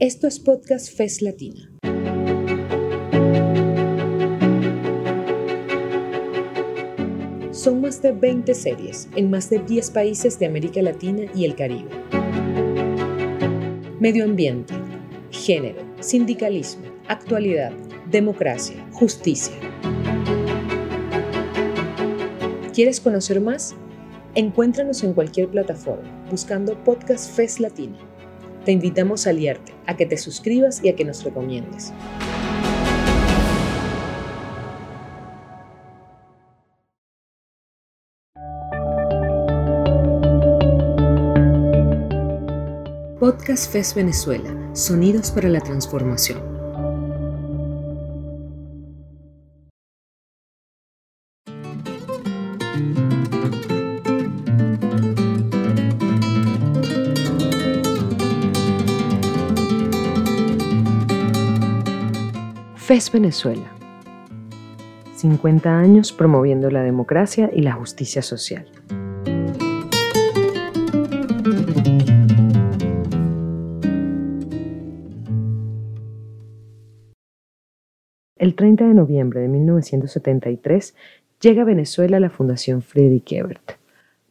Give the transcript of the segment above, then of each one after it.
Esto es Podcast FES Latina. Son más de 20 series en más de 10 países de América Latina y el Caribe. Medio ambiente, género, sindicalismo, actualidad, democracia, justicia. ¿Quieres conocer más? Encuéntranos en cualquier plataforma buscando Podcast FES Latina te invitamos a aliarte, a que te suscribas y a que nos recomiendes. Podcast FES Venezuela, Sonidos para la Transformación. FES Venezuela. 50 años promoviendo la democracia y la justicia social. El 30 de noviembre de 1973 llega a Venezuela la Fundación Friedrich Ebert,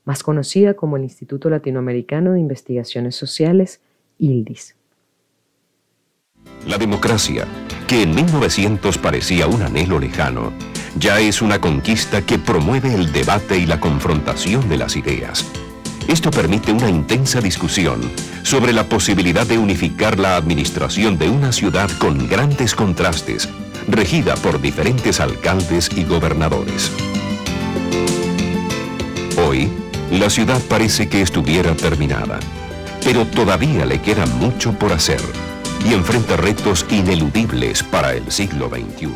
más conocida como el Instituto Latinoamericano de Investigaciones Sociales, ILDIS. La democracia que en 1900 parecía un anhelo lejano, ya es una conquista que promueve el debate y la confrontación de las ideas. Esto permite una intensa discusión sobre la posibilidad de unificar la administración de una ciudad con grandes contrastes, regida por diferentes alcaldes y gobernadores. Hoy, la ciudad parece que estuviera terminada, pero todavía le queda mucho por hacer y enfrenta retos ineludibles para el siglo XXI.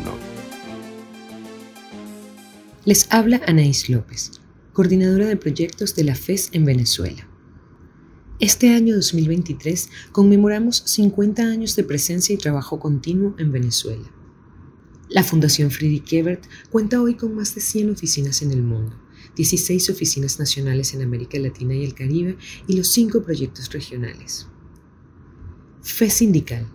Les habla Anaís López, coordinadora de proyectos de la FES en Venezuela. Este año 2023 conmemoramos 50 años de presencia y trabajo continuo en Venezuela. La Fundación Friedrich Ebert cuenta hoy con más de 100 oficinas en el mundo, 16 oficinas nacionales en América Latina y el Caribe y los 5 proyectos regionales. Fe Sindical.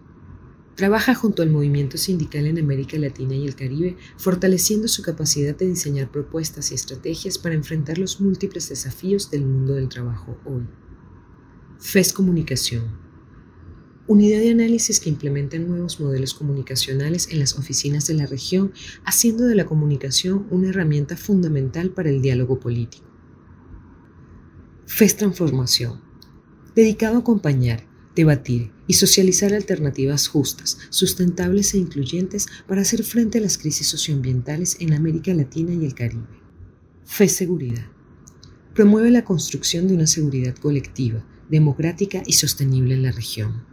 Trabaja junto al movimiento sindical en América Latina y el Caribe, fortaleciendo su capacidad de diseñar propuestas y estrategias para enfrentar los múltiples desafíos del mundo del trabajo hoy. FES Comunicación. Unidad de análisis que implementa nuevos modelos comunicacionales en las oficinas de la región, haciendo de la comunicación una herramienta fundamental para el diálogo político. FES Transformación. Dedicado a acompañar, debatir y socializar alternativas justas, sustentables e incluyentes para hacer frente a las crisis socioambientales en América Latina y el Caribe. Fe Seguridad. Promueve la construcción de una seguridad colectiva, democrática y sostenible en la región.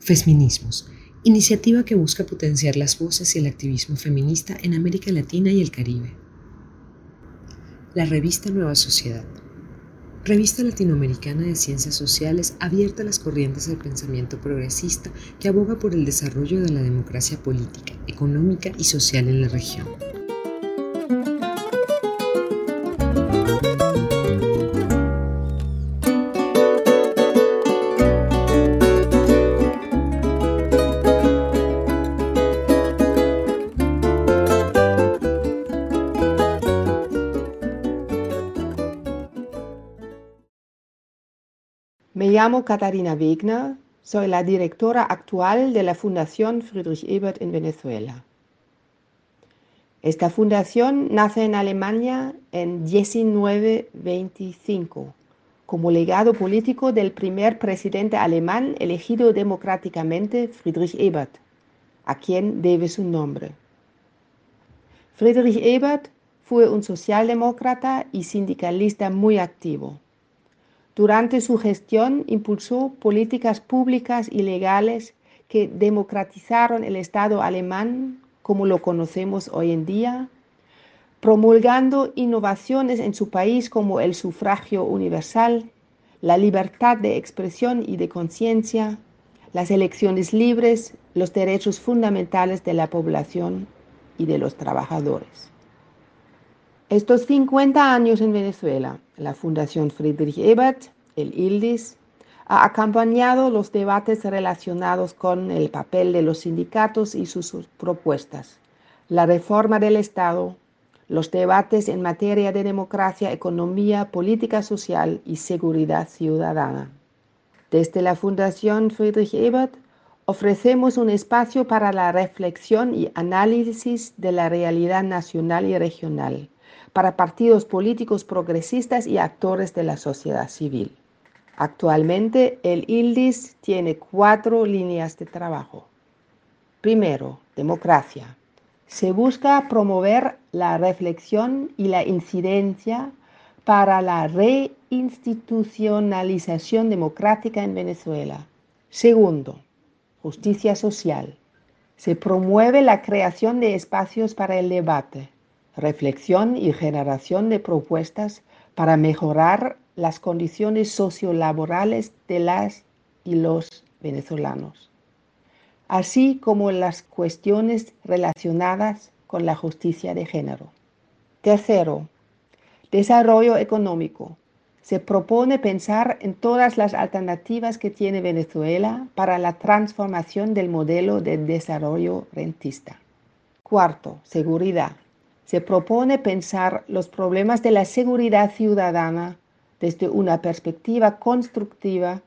Feminismos. Iniciativa que busca potenciar las voces y el activismo feminista en América Latina y el Caribe. La revista Nueva Sociedad revista latinoamericana de ciencias sociales abierta las corrientes del pensamiento progresista que aboga por el desarrollo de la democracia política, económica y social en la región. Llamo Katarina Wegner, soy la directora actual de la Fundación Friedrich Ebert en Venezuela. Esta fundación nace en Alemania en 1925 como legado político del primer presidente alemán elegido democráticamente, Friedrich Ebert, a quien debe su nombre. Friedrich Ebert fue un socialdemócrata y sindicalista muy activo. Durante su gestión impulsó políticas públicas y legales que democratizaron el Estado alemán como lo conocemos hoy en día, promulgando innovaciones en su país como el sufragio universal, la libertad de expresión y de conciencia, las elecciones libres, los derechos fundamentales de la población y de los trabajadores. Estos 50 años en Venezuela, la Fundación Friedrich Ebert, el ILDIS, ha acompañado los debates relacionados con el papel de los sindicatos y sus propuestas, la reforma del Estado, los debates en materia de democracia, economía, política social y seguridad ciudadana. Desde la Fundación Friedrich Ebert ofrecemos un espacio para la reflexión y análisis de la realidad nacional y regional para partidos políticos progresistas y actores de la sociedad civil. Actualmente, el ILDIS tiene cuatro líneas de trabajo. Primero, democracia. Se busca promover la reflexión y la incidencia para la reinstitucionalización democrática en Venezuela. Segundo, justicia social. Se promueve la creación de espacios para el debate, reflexión y generación de propuestas para mejorar las condiciones sociolaborales de las y los venezolanos, así como las cuestiones relacionadas con la justicia de género. Tercero, desarrollo económico. Se propone pensar en todas las alternativas que tiene Venezuela para la transformación del modelo de desarrollo rentista. Cuarto, seguridad. Se propone pensar los problemas de la seguridad ciudadana desde una perspectiva constructiva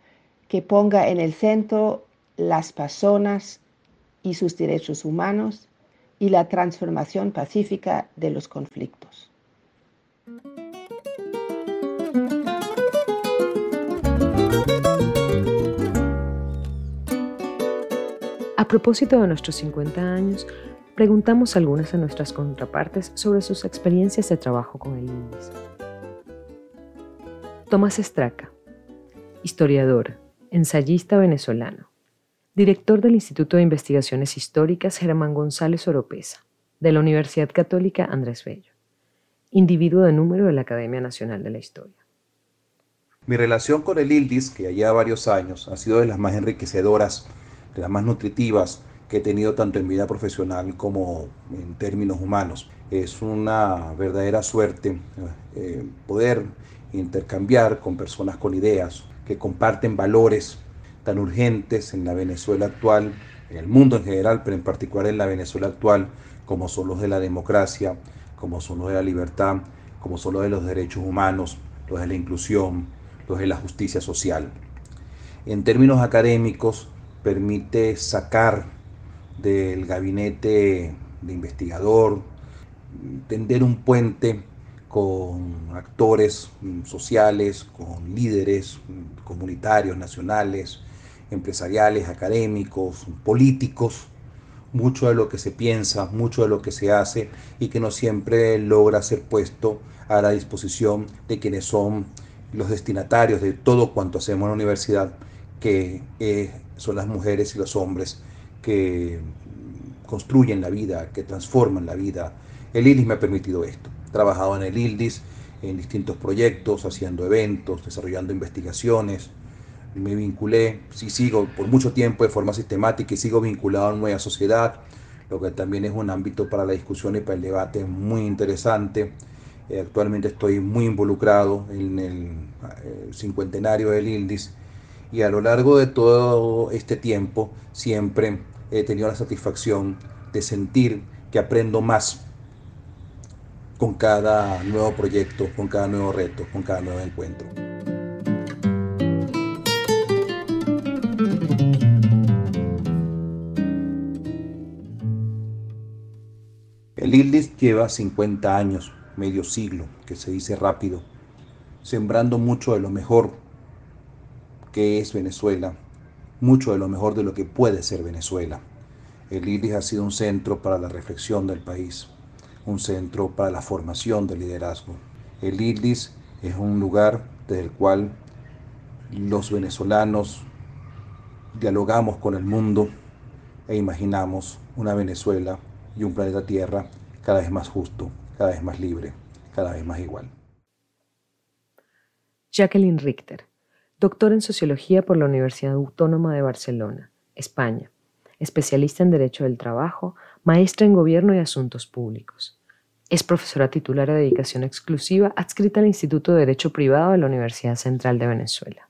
que ponga en el centro las personas y sus derechos humanos y la transformación pacífica de los conflictos. A propósito de nuestros 50 años, preguntamos a algunas de nuestras contrapartes sobre sus experiencias de trabajo con el índice. Tomás Estraca, historiador, ensayista venezolano, director del Instituto de Investigaciones Históricas Germán González Oropesa, de la Universidad Católica Andrés Bello, individuo de número de la Academia Nacional de la Historia. Mi relación con el ILDIS, que ya varios años, ha sido de las más enriquecedoras, de las más nutritivas que he tenido tanto en vida profesional como en términos humanos. Es una verdadera suerte eh, poder intercambiar con personas con ideas que comparten valores tan urgentes en la Venezuela actual, en el mundo en general, pero en particular en la Venezuela actual, como son los de la democracia, como son los de la libertad, como son los de los derechos humanos, los de la inclusión, los de la justicia social. En términos académicos, permite sacar del gabinete de investigador, tender un puente con actores sociales, con líderes comunitarios, nacionales, empresariales, académicos, políticos, mucho de lo que se piensa, mucho de lo que se hace y que no siempre logra ser puesto a la disposición de quienes son los destinatarios de todo cuanto hacemos en la universidad, que eh, son las mujeres y los hombres que construyen la vida, que transforman la vida. El ILIS me ha permitido esto trabajado en el ILDIS, en distintos proyectos, haciendo eventos, desarrollando investigaciones. Me vinculé, sí sigo por mucho tiempo de forma sistemática y sigo vinculado a Nueva Sociedad, lo que también es un ámbito para la discusión y para el debate muy interesante. Eh, actualmente estoy muy involucrado en el, eh, cincuentenario del ILDIS y a lo largo de todo este tiempo siempre he tenido la satisfacción de sentir que aprendo más con cada nuevo proyecto, con cada nuevo reto, con cada nuevo encuentro. El ILDIS lleva 50 años, medio siglo, que se dice rápido, sembrando mucho de lo mejor que es Venezuela, mucho de lo mejor de lo que puede ser Venezuela. El ILDIS ha sido un centro para la reflexión del país, un centro para la formación del liderazgo. El ILDIS es un lugar desde el cual los venezolanos dialogamos con el mundo e imaginamos una Venezuela y un planeta Tierra cada vez más justo, cada vez más libre, cada vez más igual. Jacqueline Richter, doctora en Sociología por la Universidad Autónoma de Barcelona, España, especialista en Derecho del Trabajo, maestra en Gobierno y Asuntos Públicos. Es profesora titular de dedicación exclusiva adscrita al Instituto de Derecho Privado de la Universidad Central de Venezuela.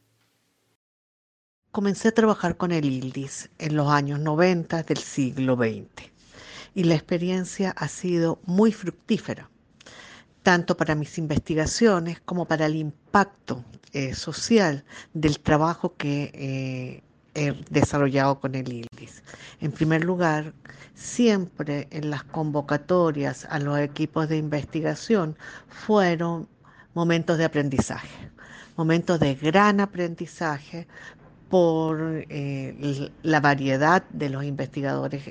Comencé a trabajar con el ILDIS en los años 90 del siglo XX y la experiencia ha sido muy fructífera, tanto para mis investigaciones como para el impacto eh, social del trabajo que eh, he desarrollado con el ILDIS. En primer lugar, siempre en las convocatorias a los equipos de investigación fueron momentos de aprendizaje, momentos de gran aprendizaje por eh, la variedad de los investigadores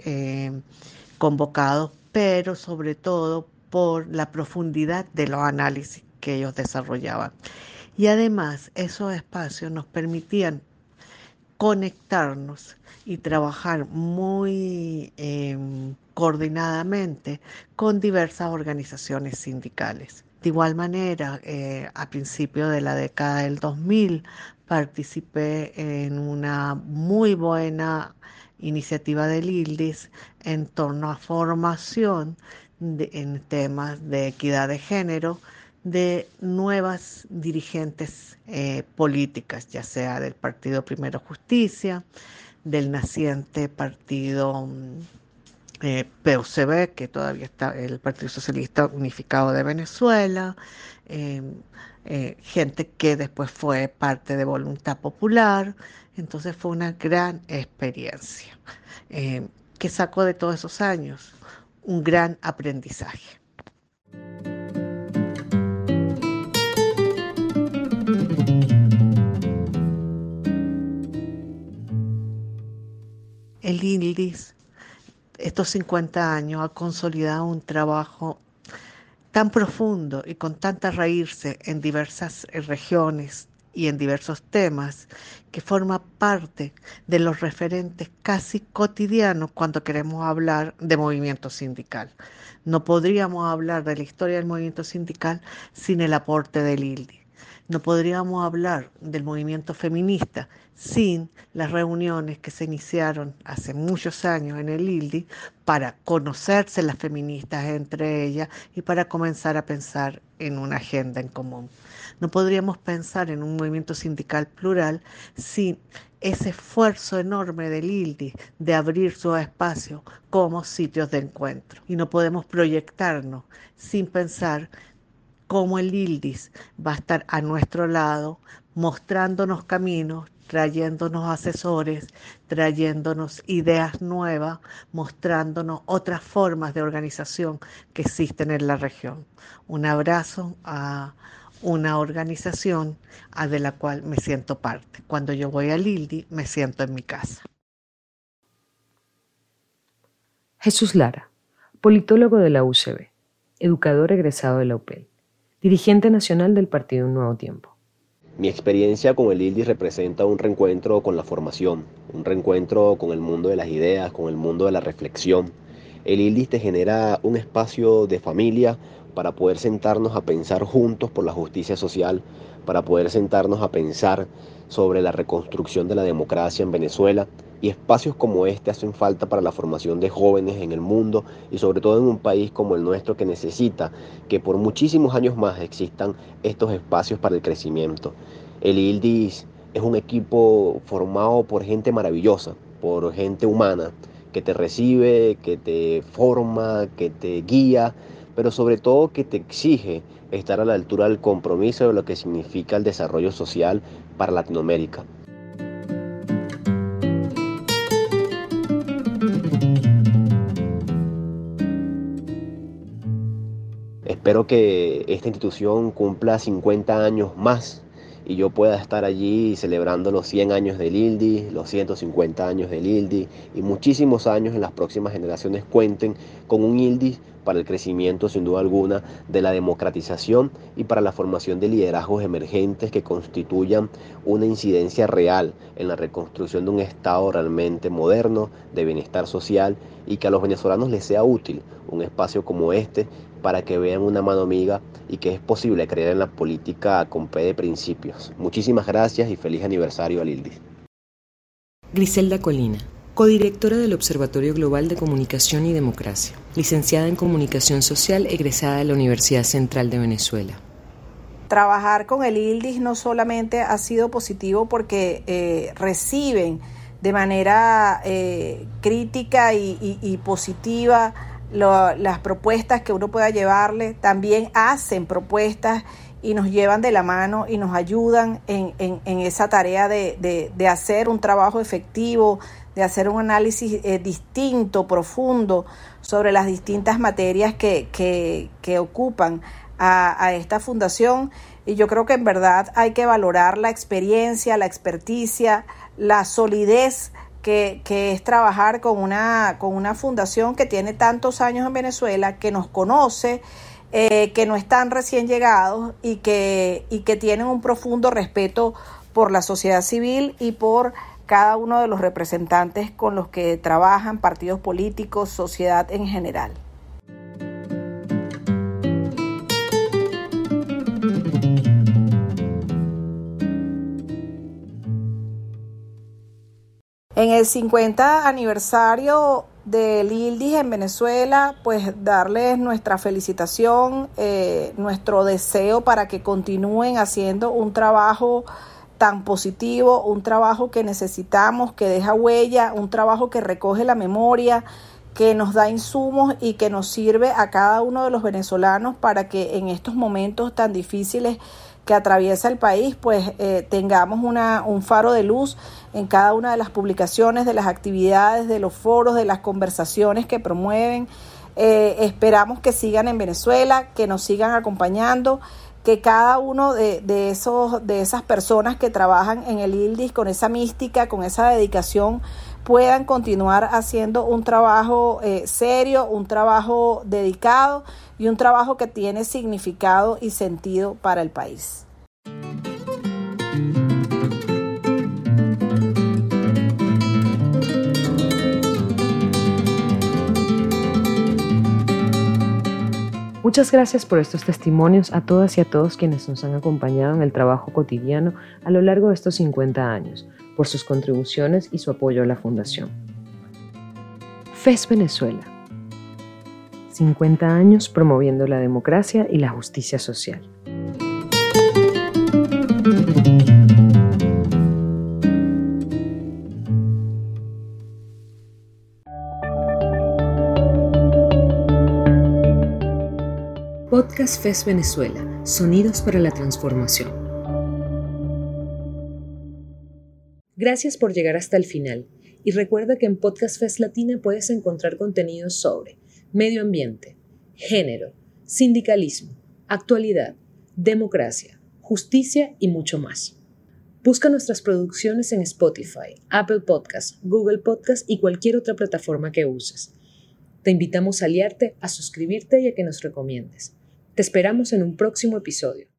convocados, pero sobre todo por la profundidad de los análisis que ellos desarrollaban. Y además esos espacios nos permitían conectarnos y trabajar muy em, coordinadamente con diversas organizaciones sindicales. De igual manera, eh, a principios de la década del 2000 participé en una muy buena iniciativa del ILDIS en torno a formación en temas de equidad de género de nuevas dirigentes eh, políticas, ya sea del Partido Primero Justicia, del naciente Partido mm, eh, PUCB, que todavía está el Partido Socialista Unificado de Venezuela, em, eh, gente que después fue parte de Voluntad Popular, entonces fue una gran experiencia em, que sacó de todos esos años un gran aprendizaje. El ILDIS, estos 50 años, ha consolidado un trabajo tan profundo y con tanta raíz en diversas regiones y en diversos temas que forma parte de los referentes casi cotidianos cuando queremos hablar de movimiento sindical. No podríamos hablar de la historia del movimiento sindical sin el aporte del ILDI. No podríamos hablar del movimiento feminista sin las reuniones que se iniciaron hace muchos años en el ILDI para conocerse las feministas entre ellas y para comenzar a pensar en una agenda en común. No podríamos pensar en un movimiento sindical plural sin ese esfuerzo enorme del ILDI de abrir su espacio como sitios de encuentro. Y no podemos proyectarnos sin pensar cómo el ILDIS va a estar a nuestro lado, mostrándonos caminos, trayéndonos asesores, trayéndonos ideas nuevas, mostrándonos otras formas de organización que existen en la región. Un abrazo a una organización de la cual me siento parte. Cuando yo voy al ILDI, me siento en mi casa. Jesús Lara, politólogo de la UCB, educador egresado de la UPEL dirigente nacional del Partido Un Nuevo Tiempo. Mi experiencia con el ILDI representa un reencuentro con la formación, un reencuentro con el mundo de las ideas, con el mundo de la reflexión. El ILDI te genera un espacio de familia para poder sentarnos a pensar juntos por la justicia social, para poder sentarnos a pensar sobre la reconstrucción de la democracia en Venezuela y espacios como este hacen falta para la formación de jóvenes en el mundo y sobre todo en un país como el nuestro que necesita que por muchísimos años más existan estos espacios para el crecimiento. El ILDIS es un equipo formado por gente maravillosa, por gente humana, que te recibe, que te forma, que te guía, pero sobre todo que te exige estar a la altura del compromiso de lo que significa el desarrollo social para Latinoamérica. Espero que esta institución cumpla 50 años más y yo pueda estar allí celebrando los 100 años del ILDI, los 150 años del ILDI y muchísimos años en las próximas generaciones cuenten con un ILDI para el crecimiento sin duda alguna de la democratización y para la formación de liderazgos emergentes que constituyan una incidencia real en la reconstrucción de un Estado realmente moderno, de bienestar social y que a los venezolanos les sea útil un espacio como este para que vean una mano amiga y que es posible creer en la política con P de principios. Muchísimas gracias y feliz aniversario al ILDIS. Griselda Colina, codirectora del Observatorio Global de Comunicación y Democracia, licenciada en Comunicación Social egresada de la Universidad Central de Venezuela. trabajar con el ILDIS no solamente ha sido positivo porque eh, reciben de manera eh, crítica y, positiva las propuestas que uno pueda llevarle, también hacen propuestas y nos llevan de la mano y nos ayudan en, esa tarea de, hacer un trabajo efectivo, de hacer un análisis eh, distinto, profundo sobre las distintas materias que, que, ocupan a, a, esta fundación. Y yo creo que en verdad hay que valorar la experiencia, la experticia, la solidez que, que, es trabajar con una, con una fundación que tiene tantos años en Venezuela, que nos conoce, eh, que no están recién llegados y que, y que tienen un profundo respeto por la sociedad civil y por cada uno de los representantes con los que trabajan, partidos políticos, sociedad en general. En el 50 aniversario del ILDIS en Venezuela, pues darles nuestra felicitación, eh, nuestro deseo para que continúen haciendo un trabajo tan positivo, un trabajo que necesitamos, que deja huella, un trabajo que recoge la memoria, que nos da insumos y que nos sirve a cada uno de los venezolanos para que en estos momentos tan difíciles que atraviesa el país, pues eh, tengamos una, un faro de luz en cada una de las publicaciones, de las actividades, de los foros, de las conversaciones que promueven. Eh, esperamos que sigan en Venezuela, que nos sigan acompañando, que cada uno de, de, esos, de esas personas que trabajan en el ILDIS con esa mística, con esa dedicación, puedan continuar haciendo un trabajo eh, serio, un trabajo dedicado y un trabajo que tiene significado y sentido para el país. Muchas gracias por estos testimonios a todas y a todos quienes nos han acompañado en el trabajo cotidiano a lo largo de estos 50 años, por sus contribuciones y su apoyo a la Fundación. FES Venezuela. 50 años promoviendo la democracia y la justicia social. Podcast FES Venezuela, Sonidos para la Transformación. Gracias por llegar hasta el final y recuerda que en Podcast FES Latina puedes encontrar contenidos sobre medio ambiente, género, sindicalismo, actualidad, democracia, justicia y mucho más. Busca nuestras producciones en Spotify, Apple Podcasts, Google Podcasts y cualquier otra plataforma que uses. Te invitamos a aliarte, a suscribirte y a que nos recomiendes. Te esperamos en un próximo episodio.